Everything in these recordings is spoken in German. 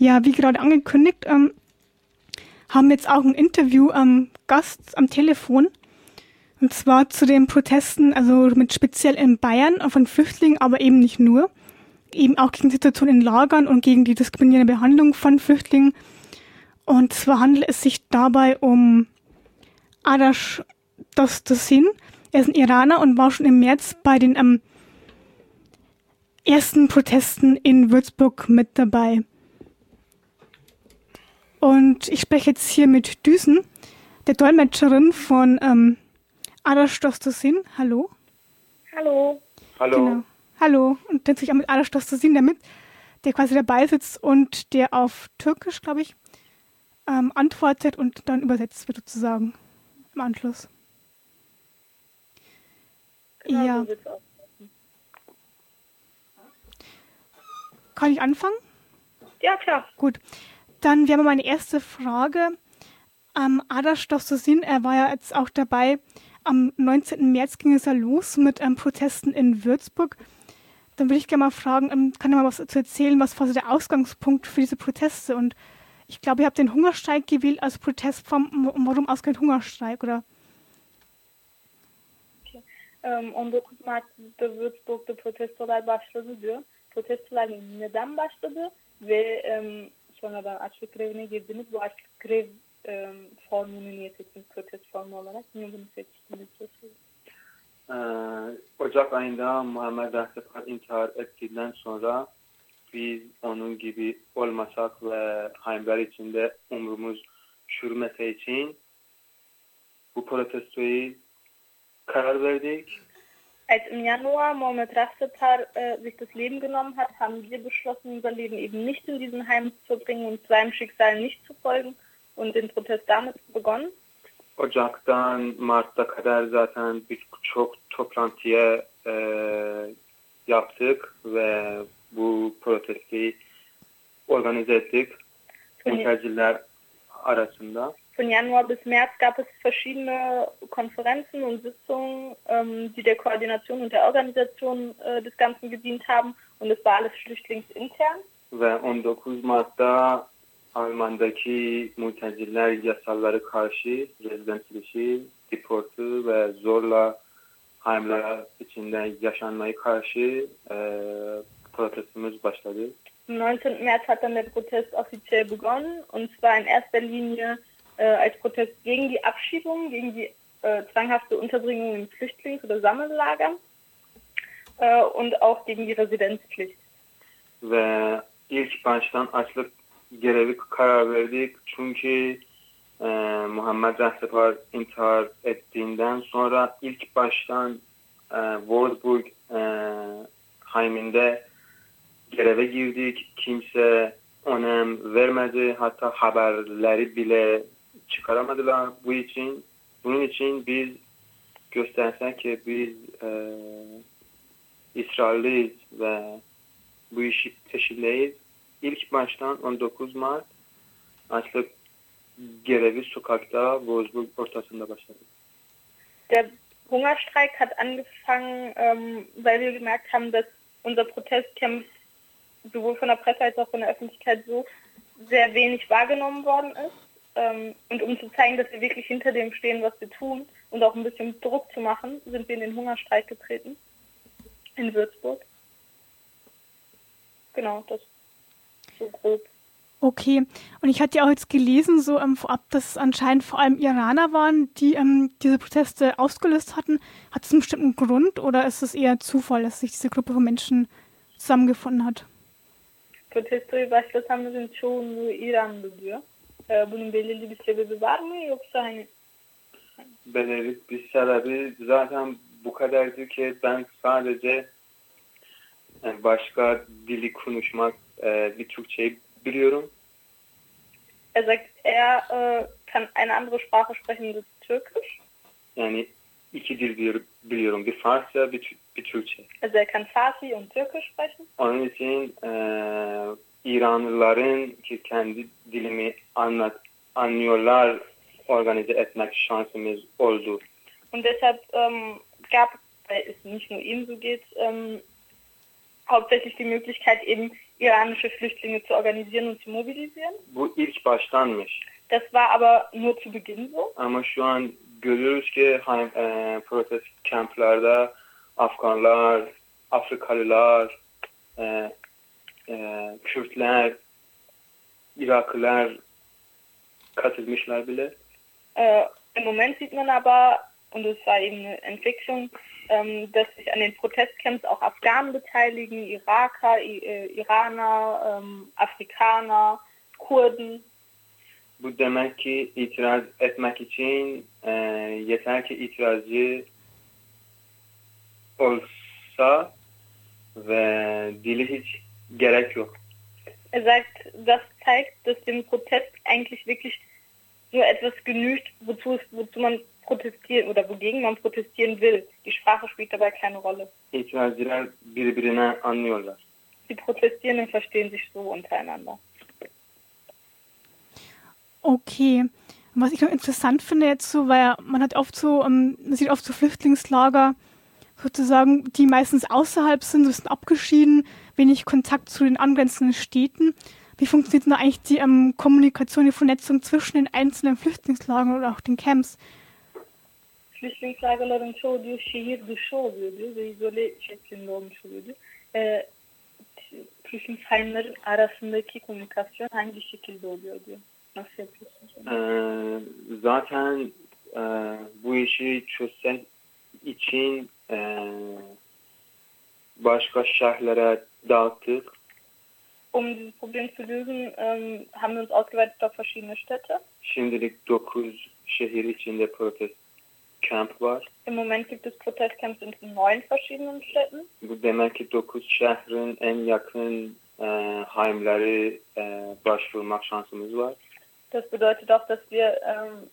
Ja, wie gerade angekündigt, ähm, haben wir jetzt auch ein Interview am Gast am Telefon. Und zwar zu den Protesten, also mit speziell in Bayern von Flüchtlingen, aber eben nicht nur. Eben auch gegen die Situation in Lagern und gegen die diskriminierende Behandlung von Flüchtlingen. Und zwar handelt es sich dabei um Adash Dostosin. Er ist ein Iraner und war schon im März bei den ähm, ersten Protesten in Würzburg mit dabei. Und ich spreche jetzt hier mit Düsen, der Dolmetscherin von ähm, Adash Dostosin. Hallo. Hallo. Hallo. Genau. Hallo. Und dann sich auch mit Adash Dostosin, der mit, der quasi dabei sitzt und der auf Türkisch, glaube ich, ähm, antwortet und dann übersetzt wird sozusagen im Anschluss. Genau, ja. So Kann ich anfangen? Ja, klar. Gut. Dann wäre meine erste Frage. Ähm, Adash Dostosin, er war ja jetzt auch dabei. Am 19. März ging es ja los mit ähm, Protesten in Würzburg. Dann würde ich gerne mal fragen, ähm, kann er mal was zu erzählen, was war so der Ausgangspunkt für diese Proteste? Und ich glaube, ihr habt den Hungerstreik gewählt als Protestform. Warum ausgerechnet Hungerstreik? Oder? Okay. Um, 19 Mart'ta Würzburg'da protestolar başladı diyor. Protestolar neden başladı ve um, sonradan açlık grevine girdiniz. Bu açlık grev um, formunu niye seçtiniz protest formu olarak? Niye bunu seçtiniz? Ee, Ocak ayında Muhammed Rahsefar intihar ettiğinden sonra biz onun gibi olmasak ve haimler içinde umrumuz çürümese için bu protestoyu karar verdik. Als im Januar Mohamed Rafsetar äh, sich das Leben genommen hat, haben wir beschlossen, unser Leben eben nicht in diesen Heim zu bringen und seinem Schicksal nicht zu folgen und den Protest damit begonnen. Ocaktan Mart'ta kadar zaten birçok toplantıya e, yaptık ve bu protestoyu organize ettik mülteciler arasında. Von Januar bis März gab es verschiedene Konferenzen und Sitzungen, ähm, die der Koordination und der Organisation äh, des Ganzen gedient haben und es war alles flüchtlingsintern. Ve 19 Mart'ta Alman'daki mülteciler yasaları karşı rezident ilişi, deportu ve zorla heimler içinde yaşanmayı karşı e, protestumuz başladı. Am 19. März hat dann der Protest offiziell begonnen und zwar in erster Linie äh, als Protest gegen die Abschiebung, gegen die äh, zwanghafte Unterbringung in Flüchtlings- oder Sammellagern äh, und auch gegen die Residenzpflicht. Ve ilk baştan açlık görevi karar verdik çünkü e, Muhammed Rahsepar intihar ettiğinden sonra ilk baştan e, Wolfsburg e, haiminde göreve girdik. Kimse önem vermedi. Hatta haberleri bile çıkaramadılar bu için. Bunun için biz göstersek ki biz e, ısrarlıyız ve bu işi peşindeyiz. İlk baştan 19 Mart açlık görevi sokakta Wolfsburg ortasında başladı. Der Hungerstreik hat angefangen, ähm, weil wir gemerkt haben, dass unser Protest kämpft sowohl von der Presse als auch von der Öffentlichkeit so sehr wenig wahrgenommen worden ist. Ähm, und um zu zeigen, dass wir wirklich hinter dem stehen, was wir tun und auch ein bisschen Druck zu machen, sind wir in den Hungerstreik getreten in Würzburg. Genau, das so grob. Okay, und ich hatte ja auch jetzt gelesen, so ähm, vorab, dass es anscheinend vor allem Iraner waren, die ähm, diese Proteste ausgelöst hatten. Hat es einen bestimmten Grund oder ist es eher Zufall, dass sich diese Gruppe von Menschen zusammengefunden hat? Protestoyu başlatanların çoğunluğu İranlı diyor. Ee, bunun belirli bir sebebi var mı yoksa hani Belirli bir sebebi zaten bu kadardı ki ben sadece yani başka dili konuşmak, e, bir Türkçeyi biliyorum. er sagt, er äh, kann eine andere Sprache sprechen, das Türkisch. Yani iki dil biliyorum, biliyorum. Bir Farsça, bir, bir Türkçe. Also er kann Farsi und Türkisch sprechen. Onun için e, İranlıların ki kendi dilimi anlat, anlıyorlar organize etmek şansımız oldu. Und deshalb ähm, gab, weil es nicht nur ihm so geht, ähm, hauptsächlich die Möglichkeit, eben iranische Flüchtlinge zu organisieren und zu mobilisieren. Bu ilk baştanmış. Das war aber nur zu Beginn so. Ama şu an görüyoruz ki hani, e, protest kamplarda Afganlar, Afrikalılar, e, e, Kürtler, Iraklılar katılmışlar bile. Äh, Im Moment sieht man aber, und es war eben eine Entwicklung, ähm, dass sich an den Protestcamps auch Afghanen beteiligen, Iraker, I äh, Iraner, ähm, Afrikaner, Kurden. Bu demek ki itiraz etmek için e, yeter ki itirazcı olsa ve dili hiç gerek yok. Er sagt, das zeigt, dass dem Protest eigentlich wirklich nur etwas genügt, wozu, es, wozu man protestieren oder wogegen man protestieren will. Die Sprache spielt dabei keine Rolle. Birbirine anlıyorlar. Die Protestierenden verstehen sich so untereinander. Okay. Was ich noch interessant finde jetzt so, weil man hat oft so, ähm, man sieht oft so Flüchtlingslager, sozusagen, die meistens außerhalb sind, so sind abgeschieden, wenig Kontakt zu den angrenzenden Städten. Wie funktioniert denn eigentlich die ähm, Kommunikation, die Vernetzung zwischen den einzelnen Flüchtlingslagern oder auch den Camps? Flüchtlingslagerların çoğu diyor şehir dışı oluyor diyor ve izole şeklinde olmuş oluyor diyor. Ee, Flüchtlingsheimlerin arasındaki komünikasyon hangi şekilde oluyor diyor. Nasıl yapıyorsunuz? onu? Ee, zaten e, bu işi çözmek için başka şehirlere dağıttık. Um dieses Problem zu lösen, ähm, haben wir uns ausgeweitet auf verschiedene Städte. Şimdilik 9 şehir içinde protest kamp var. Im Moment gibt es Protestcamps in neun verschiedenen Städten. Bu demek ki 9 şehrin en yakın e, heimleri e, başvurmak şansımız var. Das bedeutet auch, dass wir ähm,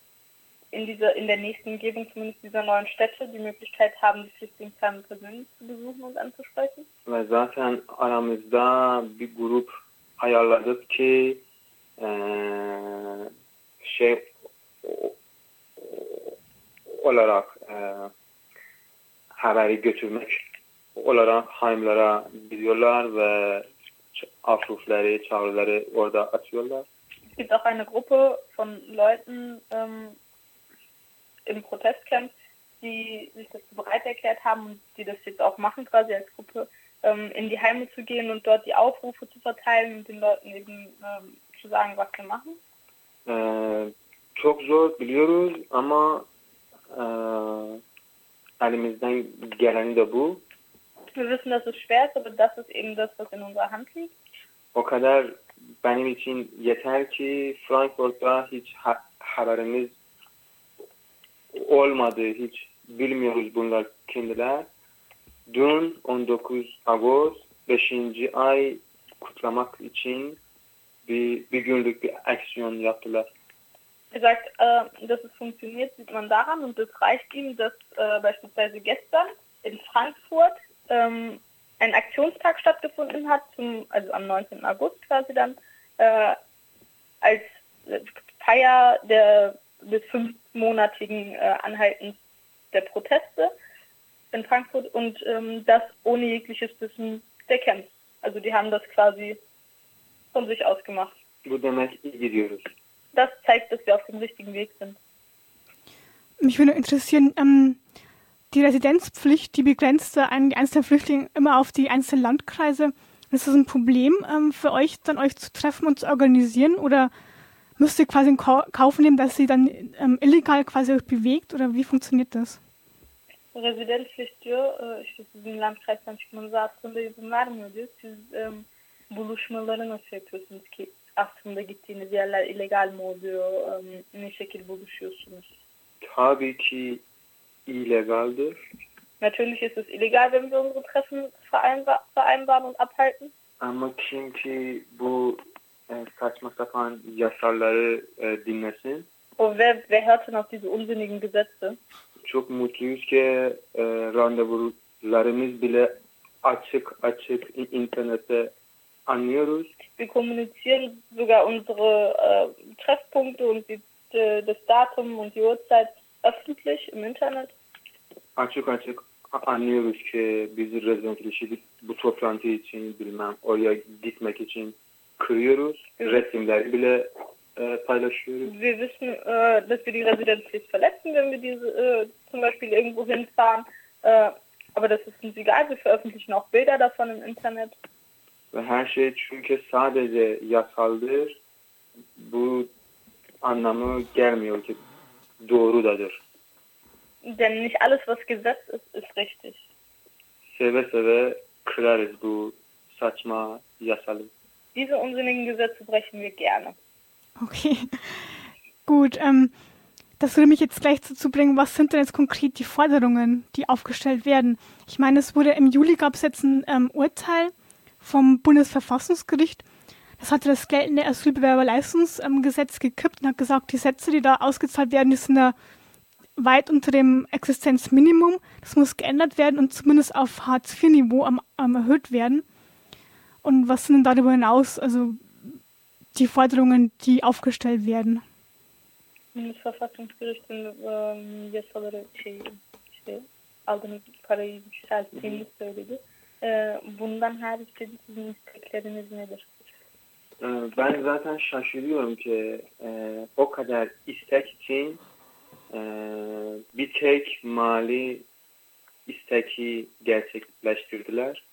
in dieser in der nächsten Umgebung zumindest dieser neuen Städte die Möglichkeit haben, die Flüchtlingsheime persönlich zu besuchen und anzusprechen. Ve zaten aramızda bir grup ayarladık ki e, şey o- o- olarak e, haberi götürmek olarak heimlara gidiyorlar ve afrufları, çağrıları orada atıyorlar. Es gibt auch eine Gruppe von Leuten ähm, im Protestcamp, die sich dazu bereit erklärt haben und die das jetzt auch machen, quasi als Gruppe, ähm, in die Heime zu gehen und dort die Aufrufe zu verteilen und den Leuten eben ähm, zu sagen, was wir machen. E, çok zor biliyoruz ama e, elimizden geleni de bu. Wir wissen, dass es schwer ist, aber das ist eben das, was in unserer Hand liegt. O kadar benim için yeter ki Frankfurt'ta hiç ha- haberimiz olmadı. Hiç bilmiyoruz bunlar kimdiler. Dün 19 Ağustos 5. ay kutlamak için bir, bir günlük bir aksiyon yaptılar. Er sagt, äh, dass es funktioniert, sieht man daran und es reicht ihm, dass äh, beispielsweise gestern in Frankfurt ähm, ein Aktionstag stattgefunden hat, zum, also am 19. August quasi dann, äh, als Feier der, des fünfmonatigen äh, Anhaltens der Proteste in Frankfurt und ähm, das ohne jegliches Wissen der Camps. Also die haben das quasi von sich aus gemacht. Das zeigt, dass wir auf dem richtigen Weg sind. Mich würde interessieren, ähm, die Residenzpflicht, die begrenzt da einen, die einzelnen Flüchtlinge immer auf die einzelnen Landkreise. Ist das ein Problem ähm, für euch, dann euch zu treffen und zu organisieren? Oder müsst ihr quasi in Kau- Kauf nehmen, dass sie dann ähm, illegal quasi euch bewegt? Oder wie funktioniert das? Rezidentpflicht diyor, e, işte sizin Landkreis'ten çıkmanıza aslında izin vermiyor diyor. Siz e, buluşmaları nasıl yapıyorsunuz ki aslında gittiğiniz yerler illegal mi oluyor? E, ne şekil buluşuyorsunuz? Tabii ki illegaldir. Natürlich ist es illegal, wenn wir unsere Treffen vereinba vereinbaren und abhalten. Ama kim ki bu e, saçma sapan yasaları e, dinlesin Und wer, wer hört denn auf diese unsinnigen Gesetze? çok mutluyuz ki e, randevularımız bile açık açık in- internette anlıyoruz. Wir kommunizieren sogar unsere äh, Treffpunkte und die, äh, das Datum und die Uhrzeit öffentlich im Internet. Açık açık anlıyoruz ki biz rezidentleşip bu toplantı için bilmem oraya gitmek için kırıyoruz. Evet. Resimleri bile e, paylaşıyoruz. Wir wissen, äh, dass wir die Residenzpflicht verletzen, wenn wir diese äh, zum Beispiel irgendwo hinfahren. Äh, aber das ist uns egal. Wir veröffentlichen auch Bilder davon im Internet. Ve her şey çünkü sadece yasaldır. Bu anlamı gelmiyor ki doğrudadır. Denn nicht alles, was Gesetz ist, ist richtig. Seve seve kırarız bu saçma yasalı. Diese unsinnigen Gesetze brechen wir gerne. Okay, gut. Ähm, das würde mich jetzt gleich dazu bringen, was sind denn jetzt konkret die Forderungen, die aufgestellt werden? Ich meine, es wurde im Juli gab es jetzt ein ähm, Urteil vom Bundesverfassungsgericht. Das hatte das geltende Asylbewerberleistungsgesetz gekippt und hat gesagt, die Sätze, die da ausgezahlt werden, die sind ja weit unter dem Existenzminimum. Das muss geändert werden und zumindest auf Hartz-IV-Niveau erhöht werden. Und was sind denn darüber hinaus, also die Forderungen, die aufgestellt werden? Bundesverfassungsgericht'in e, yasaları şey, işte aldığınız parayı yükselttiğini söyledi. E, bundan harici sizin istekleriniz nedir? Ee, Ben zaten şaşırıyorum ki e, o kadar istek için e, bir tek mali isteki gerçekleştirdiler.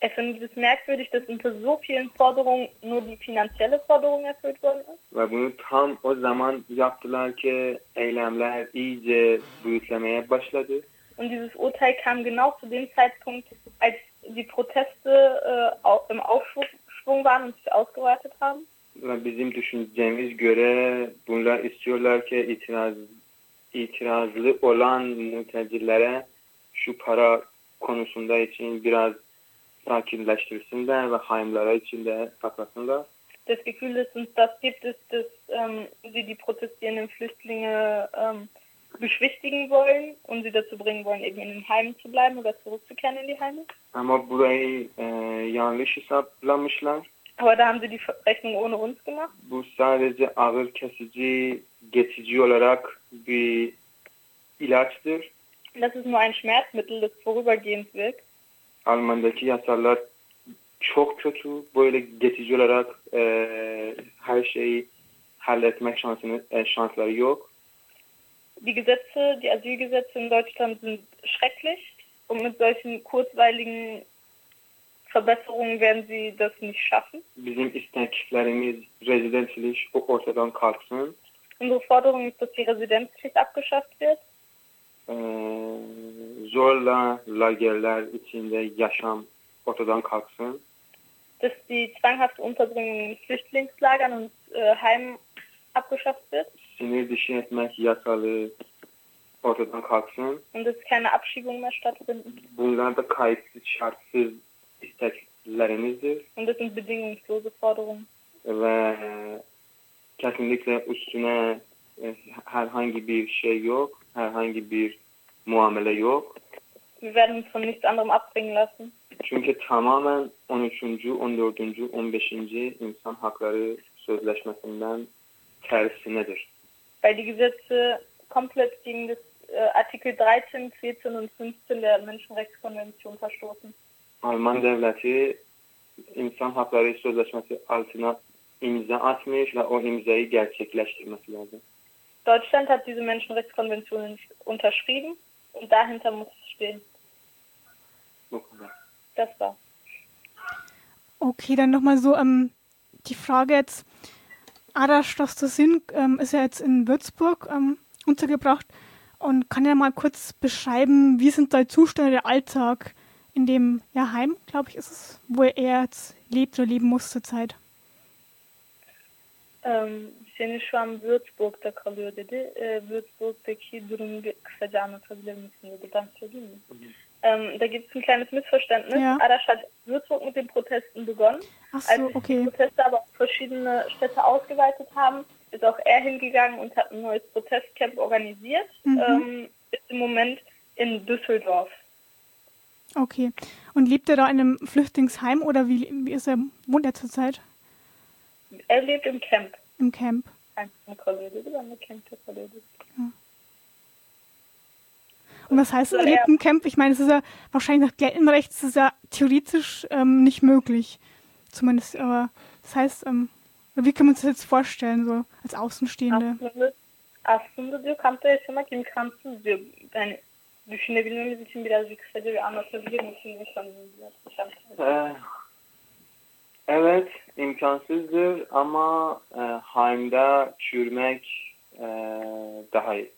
Er findet es merkwürdig, dass unter so vielen Forderungen nur die finanzielle Forderung erfüllt worden ist. Ve bunu tam o zaman yaptılar ki eylemler iyice büyüklemeye başladı. Und dieses Urteil kam genau zu dem Zeitpunkt, als die Proteste äh, im Aufschwung waren und sich ausgeweitet haben. Ve bizim düşüncemiz göre bunlar istiyorlar ki itiraz itirazlı olan mültecilere şu para konusunda için biraz sakinleştirsinler ve haimlara içinde saklasınlar. Das Gefühl, das uns das gibt, ist, dass ähm, sie die protestierenden Flüchtlinge ähm, beschwichtigen wollen und sie dazu bringen wollen, eben in den Heimen zu bleiben oder zurückzukehren in die Heime. Ama burayı e, yanlış hesaplamışlar. Aber da haben sie die Rechnung ohne uns gemacht. Bu sadece ağır kesici, geçici olarak bir ilaçtır. Das ist nur ein Schmerzmittel, das vorübergehend wirkt. Almanya'daki yasalar çok kötü. Böyle geçici olarak e, her şeyi halletmek şansını, e, şansları yok. Die Gesetze, die Asylgesetze in Deutschland sind schrecklich und mit solchen kurzweiligen Verbesserungen werden sie das nicht schaffen. Bizim isteklerimiz rezidentlik ortadan kalksın. Unsere Forderung ist, dass die Residenzpflicht abgeschafft wird, E, zorla lagerler içinde yaşam ortadan kalksın. dass die zwanghafte Unterbringung in Flüchtlingslagern und äh, Heimen abgeschafft wird Sinir dışı etmek yasalı ortadan kalksın. und dass keine Abschiebungen mehr stattfinden. Bunlar da kayıtsız şartsız isteklerimizdir. Und das sind bedingungslose Forderungen. ve kesinlikle üstüne e, herhangi bir şey yok, herhangi bir muamele yok. Wir werden uns von nichts anderem abbringen lassen. Çünkü tamamen 13. 14. 15. insan hakları sözleşmesinden tersinedir. weil die Gesetze komplett gegen das äh, Artikel 13, 14 und 15 der Menschenrechtskonvention verstoßen. Alman devleti insan hakları sözleşmesi altına imza atmış ve o imzayı gerçekleştirmesi lazım. Deutschland hat diese Menschenrechtskonvention unterschrieben und dahinter muss es stehen. Das war. Okay, dann nochmal so ähm, die Frage jetzt. Arash Dostosin ähm, ist ja jetzt in Würzburg ähm, untergebracht und kann ja mal kurz beschreiben, wie sind da die Zustände der Alltag in dem ja, Heim, glaube ich, ist es, wo er jetzt lebt oder leben muss zurzeit. Um, seni şu an Würzburg'da kalıyor dedi. Ee, Würzburg'daki durumu bir kısaca anlatabilir misin dedi. Ben söyleyeyim mi? Ähm, da gibt es ein kleines Missverständnis. Ja. Arash hat Würzburg mit den Protesten begonnen. Ach Als so, sich die okay. Proteste aber auf verschiedene Städte ausgeweitet haben, ist auch er hingegangen und hat ein neues Protestcamp organisiert. Mhm. Ähm, ist im Moment in Düsseldorf. Okay. Und lebt er da in einem Flüchtlingsheim oder wie, wie ist er, wohnt er zurzeit? Er lebt im Camp. Im Camp. De camp'te kalıyor dedim. Und was heißt das erlebten Camp? Ich meine, es ist ja wahrscheinlich nach geltendem Recht ist es ja theoretisch ähm, nicht möglich. Zumindest, aber das heißt, ähm, wie kann man sich das jetzt vorstellen, so als Außenstehende? Aslında, aslında diyor kampta yaşamak imkansız diyor. Yani düşünebilmemiz için birazcık kısaca bir anlatabilir misin? Ee, evet, imkansızdır ama e, heimde çürümek e, daha iyi.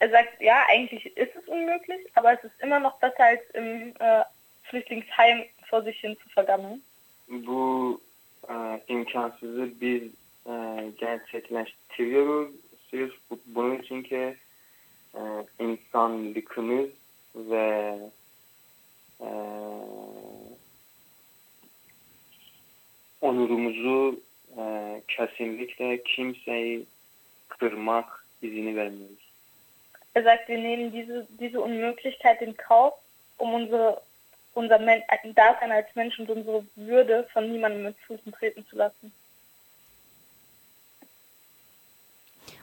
Er sagt, ja, eigentlich ist es unmöglich, aber es ist immer noch besser, als im äh, Flüchtlingsheim vor sich hin zu vergammeln. Bu e, imkansızı biz e, gerçekleştiriyoruz. Sırf bu- bunun için ki e, insanlıkımız ve e, onurumuzu e, kesinlikle kimseyi kırmak izini vermiyoruz. Er sagt, wir nehmen diese, diese Unmöglichkeit in Kauf, um unsere, unser Men ein Dasein als Mensch und unsere Würde von niemandem mit Füßen treten zu lassen.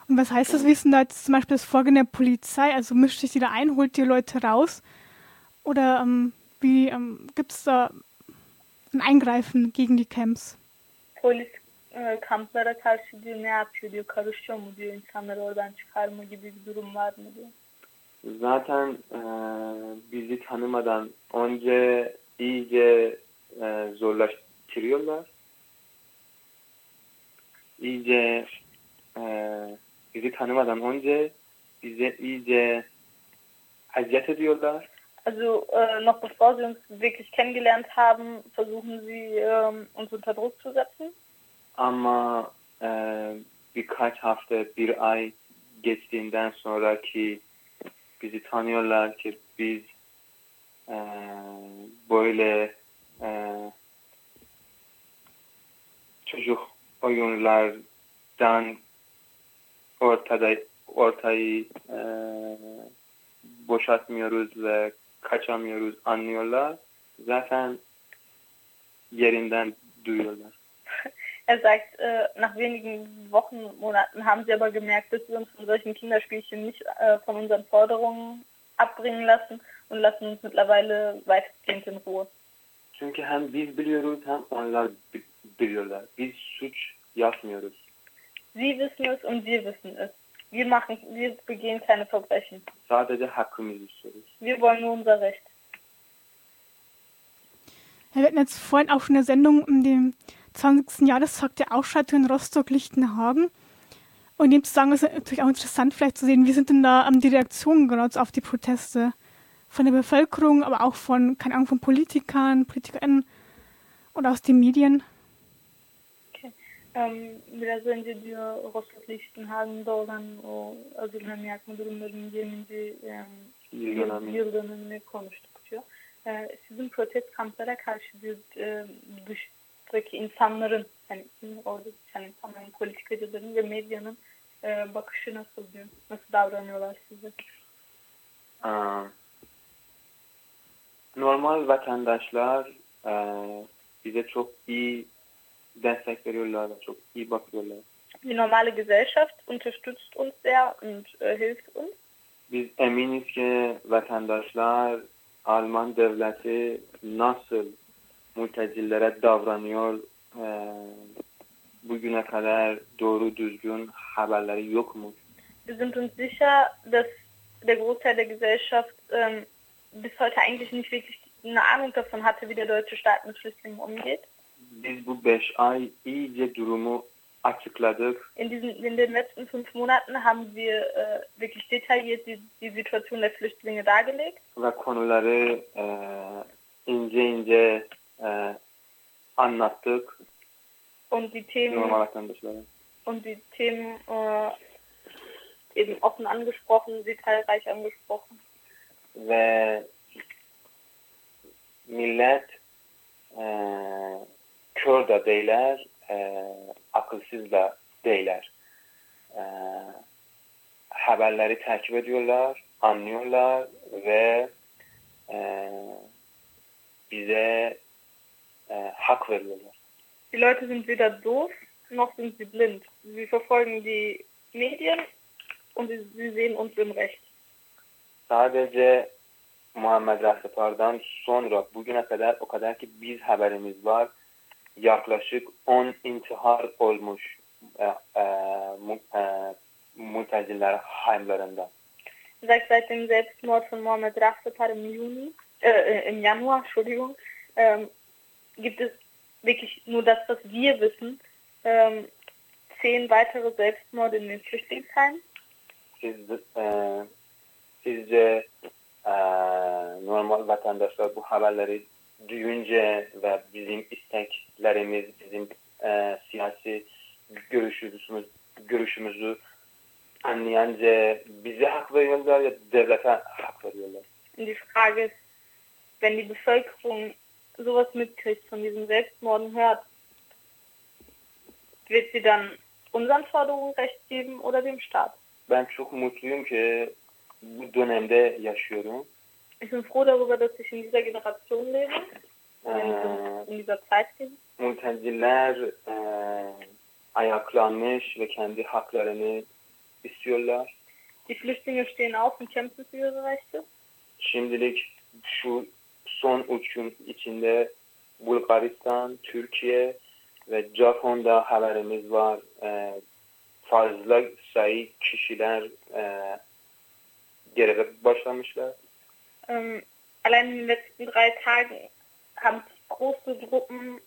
Und was heißt das? Wie ist denn da jetzt zum Beispiel das Vorgehen der Polizei? Also mischt sich die da ein, holt die Leute raus? Oder ähm, wie ähm, gibt es da ein Eingreifen gegen die Camps? Polis e, kamplara karşı diyor ne yapıyor diyor, karışıyor mu diyor, insanları oradan çıkarma gibi bir durum var mı diyor. Zaten e, bizi tanımadan önce iyice e, zorlaştırıyorlar. İyice e, bizi tanımadan önce bize iyice eziyet ediyorlar. Also äh, noch bevor sie uns wirklich kennengelernt haben, versuchen sie ähm, uns unter Druck zu setzen. Ama e, birkaç hafta, bir ay geçtiğinden sonra ki bizi tanıyorlar ki biz e, böyle e, çocuk oyunlardan ortada ortayı e, boşaltmıyoruz ve kaçamıyoruz anlıyorlar. Zaten yerinden duyuyorlar. Er sagt, äh, nach wenigen Wochen, Monaten haben sie aber gemerkt, dass wir uns von solchen Kinderspielchen nicht äh, von unseren Forderungen abbringen lassen und lassen uns mittlerweile weitestgehend in Ruhe. Çünkü hem biz biliyoruz hem onlar bi- biliyorlar. Biz suç yapmıyoruz. Sie wissen es und wir wissen es. Wir machen, wir begehen keine Verbrechen. Sadece hakkımızı istiyoruz. Wir wollen nur unser Recht. Wir hatten jetzt vorhin auch schon eine Sendung um den 20. Jahrestag der Ausschreitung in Rostock-Lichtenhagen. Und in dem Zusammenhang ist es natürlich auch interessant, vielleicht zu sehen, wie sind denn da ähm, die Reaktionen genau auf die Proteste von der Bevölkerung, aber auch von, keine Ahnung, von Politikern, PolitikerInnen oder aus den Medien. Biraz önce diyor Rostock Lichtenhagen'da olan o özürlem yakma durumlarının 20. em, Yıl dönümünü konuştuk diyor. Ee, sizin protest kamplara karşı diyor e, dıştaki insanların hani orada yani insanların politikacıların ve medyanın e, bakışı nasıl diyor? Nasıl davranıyorlar size? Normal vatandaşlar e, bize çok iyi destek veriyorlar ve çok iyi bakıyorlar. Die normale Gesellschaft unterstützt uns sehr und äh, hilft uns. Biz eminiz ki vatandaşlar Alman devleti nasıl mültecilere davranıyor e, bugüne kadar doğru düzgün haberleri yok mu? Wir sind uns sicher, dass der Großteil der Gesellschaft ähm, bis heute eigentlich nicht wirklich eine Ahnung davon hatte, wie der deutsche Staat mit Flüchtlingen umgeht. Biz bu beş ay iyice durumu açıkladık. In, diesen, in den letzten fünf Monaten haben wir äh, wirklich detailliert die, die Situation der Flüchtlinge dargelegt ve konuları e, ince ince e, anlattık und die Themen normal und die Themen äh, eben offen angesprochen, detailreich angesprochen. Ve millet e, kör da değiller, e, akılsız da değiller. E, haberleri takip ediyorlar, anlıyorlar ve e, bize e, hak veriyorlar. Die Leute sind weder doof noch sind sie blind. Sie verfolgen die Medien und sie, sie sehen uns im Recht. sadece Muhammed Rahsepar'dan sonra bugüne kadar o kadar ki biz haberimiz var yaklaşık 10 intihar olmuş e, e, e, mülteciler heimlerinde. Seit, seit dem Selbstmord von Mohammed Rahsepar im Juni, äh, im Januar, Entschuldigung, ähm, gibt es wirklich nur das, was wir wissen, ähm, zehn weitere Selbstmorde in den Flüchtlingsheimen. Siz, e, sizce e, normal vatandaşlar bu haberleri duyunca ve bizim isteklerimiz, bizim e, siyasi görüşümüz, görüşümüzü anlayanca bize hak veriyorlar ya devlete hak veriyorlar. Die Frage ist, wenn die Bevölkerung sowas mitkriegt, von diesen Selbstmorden hört, wird sie dann unseren Forderungen recht geben oder dem Staat? Ben çok mutluyum ki bu dönemde yaşıyorum. Ich bin froh darüber, dass ich in dieser Generation lebe, Ee, in dieser Zeit lebe. mülteciler e, ayaklanmış ve kendi haklarını istiyorlar. Die Flüchtlinge stehen auf und kämpfen für ihre Rechte. Şimdilik şu son üç gün içinde Bulgaristan, Türkiye ve Japon'da haberimiz var. Ee, fazla sayı kişiler e, göreve başlamışlar. Ähm, allein in den letzten drei Tagen haben große Gruppen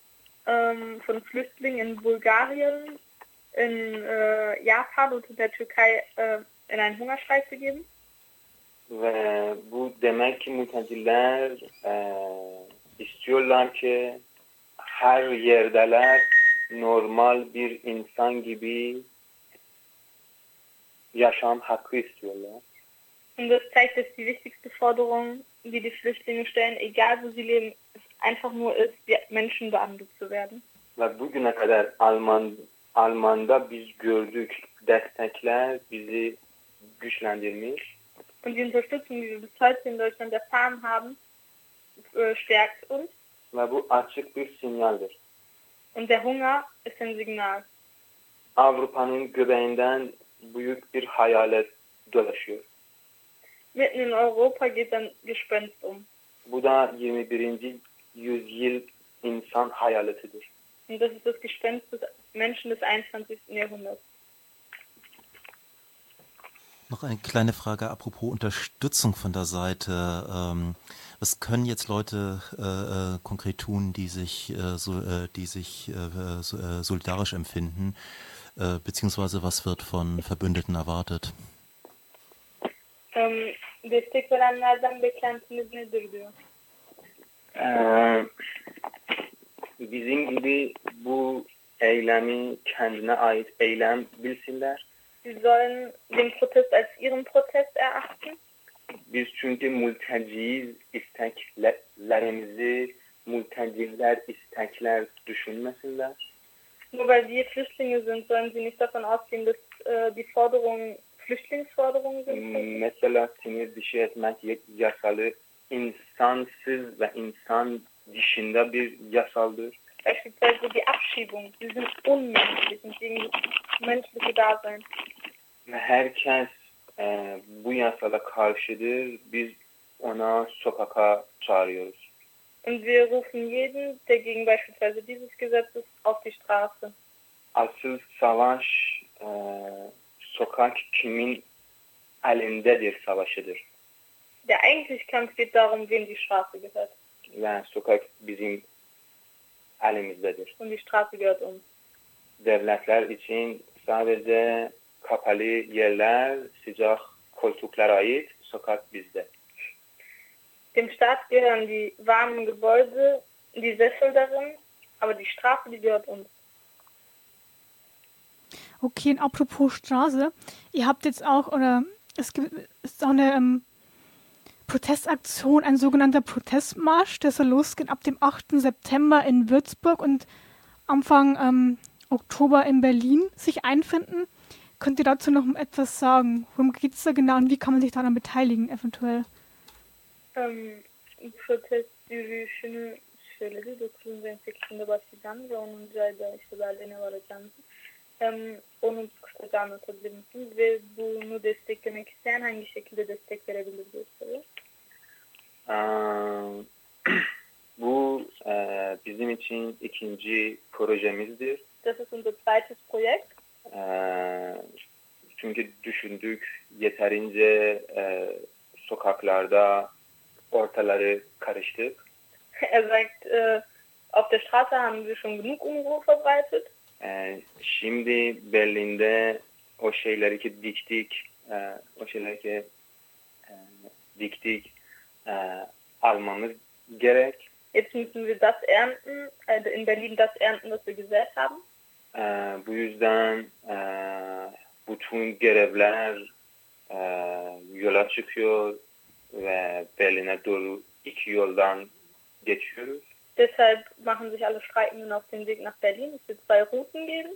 ähm, von Flüchtlingen in Bulgarien, in äh, Japan und in der Türkei äh, in einen Hungerstreik begeben. Ve bu demek ki mülteciler e, istiyorlar ki her yerdeler normal bir insan gibi yaşam hakkı istiyorlar. Und das zeigt, dass die wichtigste Forderung, die die Flüchtlinge stellen, egal wo sie leben, es einfach nur ist, Menschen behandelt zu werden. Ve bugüne kadar Alman Alman'da biz gördük destekler bizi güçlendirmiş. Und die Unterstützung, die wir bis heute in Deutschland erfahren haben, äh, stärkt uns. Ve bu açık bir sinyaldir. Und der Hunger ist ein Signal. Avrupa'nın göbeğinden büyük bir hayalet dolaşıyor. Mitten in Europa geht ein Gespenst um. Bu da 21. yüzyıl insan hayaletidir. Und das ist das Gespenst des Menschen des 21. Jahrhunderts. Noch eine kleine Frage apropos Unterstützung von der Seite. Ähm, was können jetzt Leute äh, äh, konkret tun, die sich, äh, so, äh, die sich äh, so, äh, solidarisch empfinden, äh, beziehungsweise was wird von Verbündeten erwartet? Destek verenlerden beklentiniz nedir diyor. Ee, bizim gibi bu eylemi kendine ait eylem bilsinler. Sie sollen den Protest als ihren Protest erachten. Biz çünkü mülteciyiz, isteklerimizi mülteciler istekler düşünmesinler. Nur weil wir Flüchtlinge sind, sollen sie nicht davon ausgehen, dass äh, die Forderungen Flüchtlingsforderungen sind. Mesela sinir dişi etmek yasalı insansız ve insan dışında bir yasaldır. Beispielsweise die Abschiebung. Sie sind unmenschlich und gegen menschliche Dasein. Herkes e, bu yasala karşıdır. Biz ona sokaka çağırıyoruz. Und wir rufen jeden, der gegen beispielsweise dieses Gesetz ist, auf die Straße. Asıl savaş e, sokak kimin elindedir savaşıdır. Der eigentliche Kampf geht darum, wem die Straße gehört. Ve sokak bizim elimizdedir. Und die Straße gehört uns. Devletler için sadece kapalı yerler, sıcak koltuklara ait, sokak bizde. Dem Staat gehören die warmen Gebäude, die Sessel darin, aber die Straße, die gehört uns. Okay, und apropos Straße, ihr habt jetzt auch, oder es gibt ist auch eine ähm, Protestaktion, ein sogenannter Protestmarsch, der soll losgehen ab dem 8. September in Würzburg und Anfang ähm, Oktober in Berlin sich einfinden. Könnt ihr dazu noch etwas sagen? Worum geht es da genau und wie kann man sich daran beteiligen eventuell? Um, protest yürüyüşünü söyledi. 9. ve 8'inde başlayacağını ve 10. ayda işte Berlin'e varacağını. Em, onun kısaca anlatabilir misin? Ve bunu desteklemek isteyen hangi şekilde destek verebilir diye soruyor. Bu e, bizim için ikinci projemizdir. Das ist unser zweites Projekt. Ee, çünkü düşündük yeterince e, sokaklarda ortaları karıştık. Er sagt, äh, auf der Straße haben wir schon genug Unruhe verbreitet. Ee, şimdi Berlin'de o şeyleri ki diktik, e, o şeyleri ki e, diktik, e, almamız gerek. Jetzt müssen wir das ernten, also in Berlin das ernten, was wir gesät haben. Ee, bu yüzden e, bütün görevler e, yola çıkıyor ve Berlin'e doğru iki yoldan geçiyoruz. Deshalb machen sich alle Streikenden auf den Weg nach Berlin. Es wird zwei Routen geben.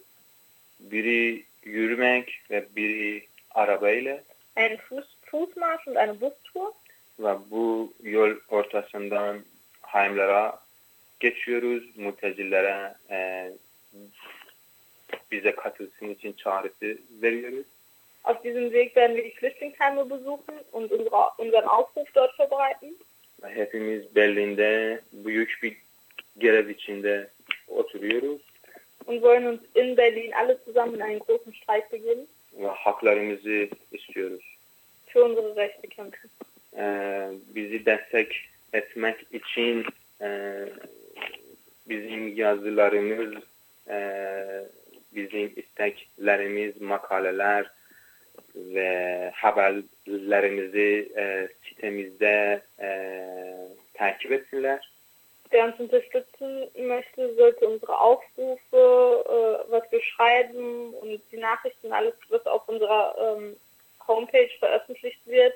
Biri yürümek ve biri arabayla Einen Fuß Fußmarsch und eine Bustour. ve bu yol ortasından Heimlara geçiyoruz. Mültecilere e, bize katılsın için çağrısı veriyoruz. Auf diesem Weg werden wir die Flüchtlingsheime besuchen und unsere, unseren Aufruf dort verbreiten. Ve Hepimiz Berlin'de büyük bir görev içinde oturuyoruz Und wollen uns in Berlin alle zusammen in einen großen Streik begeben, ve haklarımızı istiyoruz. für unsere Rechte kämpfen. Ee, bizi destek etmek için e, bizim yazılarımız, e, bizim isteklerimiz, makaleler ve haberlerimizi e, sitemizde e, takip etsinler. Wer uns unterstützen möchte, sollte unsere Aufrufe, äh, was wir schreiben und die Nachrichten, alles, was auf unserer ähm, Homepage veröffentlicht wird,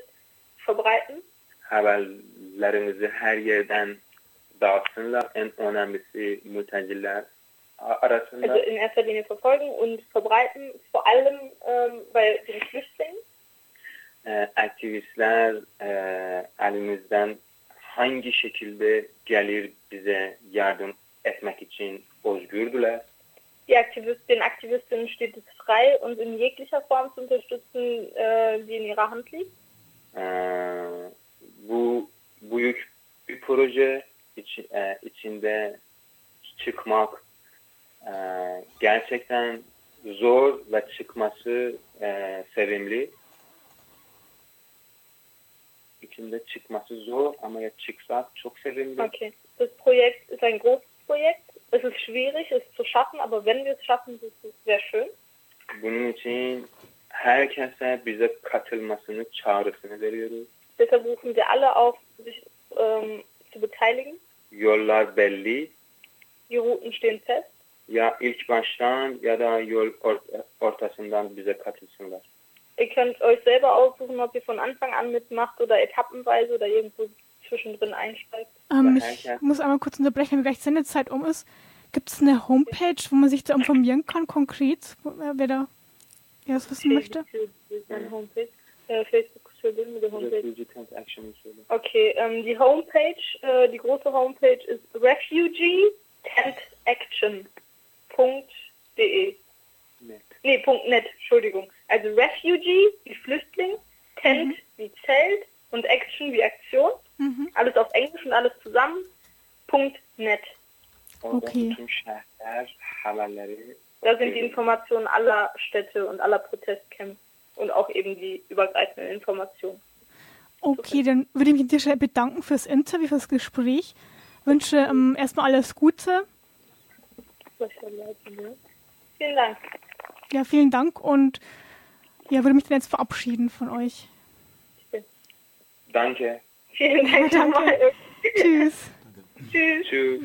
verbreiten. Haberlerimizi her yerden dağıtsınlar. En önemlisi mülteciler arasında. Also in erster Linie verfolgen und verbreiten, vor allem ähm, bei den Flüchtlingen. e, aktivistler elimizden hangi şekilde gelir bize yardım etmek için özgürdüler. Die Aktivist, den Aktivistinnen steht es frei, uns in jeglicher Form zu unterstützen, äh, die in ihrer Hand liegt. Bu büyük bir proje içi- e, içinde çıkmak e, gerçekten zor ve çıkması e, sevimli. İçinde çıkması zor ama ya çıksak çok sevimli. Okay. Das Projekt ist ein großes Projekt. Es ist schwierig, es zu schaffen, aber wenn wir es schaffen, ist es sehr schön. Bunun için herkese bize katılmasını çağrısını veriyoruz. Deshalb rufen wir alle auf, sich ähm, zu beteiligen. Yollar belli. Die Routen stehen fest. Ya ilk baştan ya da yol or- ortasından bize katılsınlar. Ihr könnt euch selber aussuchen, ob ihr von Anfang an mitmacht oder etappenweise oder irgendwo zwischendrin einsteigt. Ähm, ich ja. muss einmal kurz unterbrechen, wenn gleich Sendezeit um ist. Gibt es eine Homepage, wo man sich da informieren kann, konkret, wo- wer wer da wer das wissen möchte? Eine Homepage. Äh, Facebook für Bildende Homepage. Refugee Tent Action söyle. Okay, ähm, die Homepage, äh, die große Homepage ist refugee-tentaction.de. Net. Nee, Punkt .net, Entschuldigung. Also Refugee wie Flüchtling, Tent wie Zelt und Action wie Aktion. Mhm. Alles auf Englisch und alles zusammen. Punkt .net. Şehirler haberleri Da sind die Informationen aller Städte und aller Protestcamps und auch eben die übergreifenden Informationen. Okay, dann würde ich mich an dieser Stelle bedanken fürs Interview, fürs Gespräch. Wünsche ähm, erstmal alles Gute. Vielen Dank. Ja, vielen Dank und ja, würde mich dann jetzt verabschieden von euch. Danke. Vielen Dank Danke. nochmal. Tschüss. Tschüss. Tschüss.